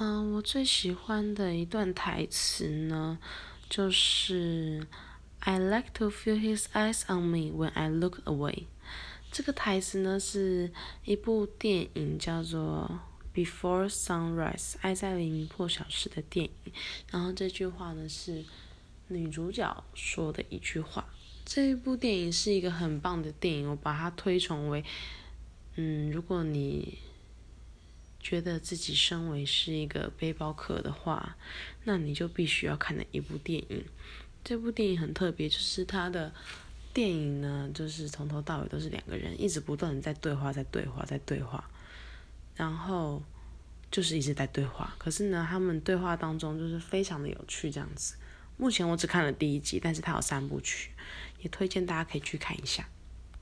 嗯，我最喜欢的一段台词呢，就是 "I like to feel his eyes on me when I look away"。这个台词呢是一部电影叫做《Before Sunrise》爱在黎明破晓时的电影。然后这句话呢是女主角说的一句话。这一部电影是一个很棒的电影，我把它推崇为，嗯，如果你。觉得自己身为是一个背包客的话，那你就必须要看的一部电影。这部电影很特别，就是它的电影呢，就是从头到尾都是两个人一直不断的在对话，在对话，在对话，然后就是一直在对话。可是呢，他们对话当中就是非常的有趣，这样子。目前我只看了第一集，但是它有三部曲，也推荐大家可以去看一下。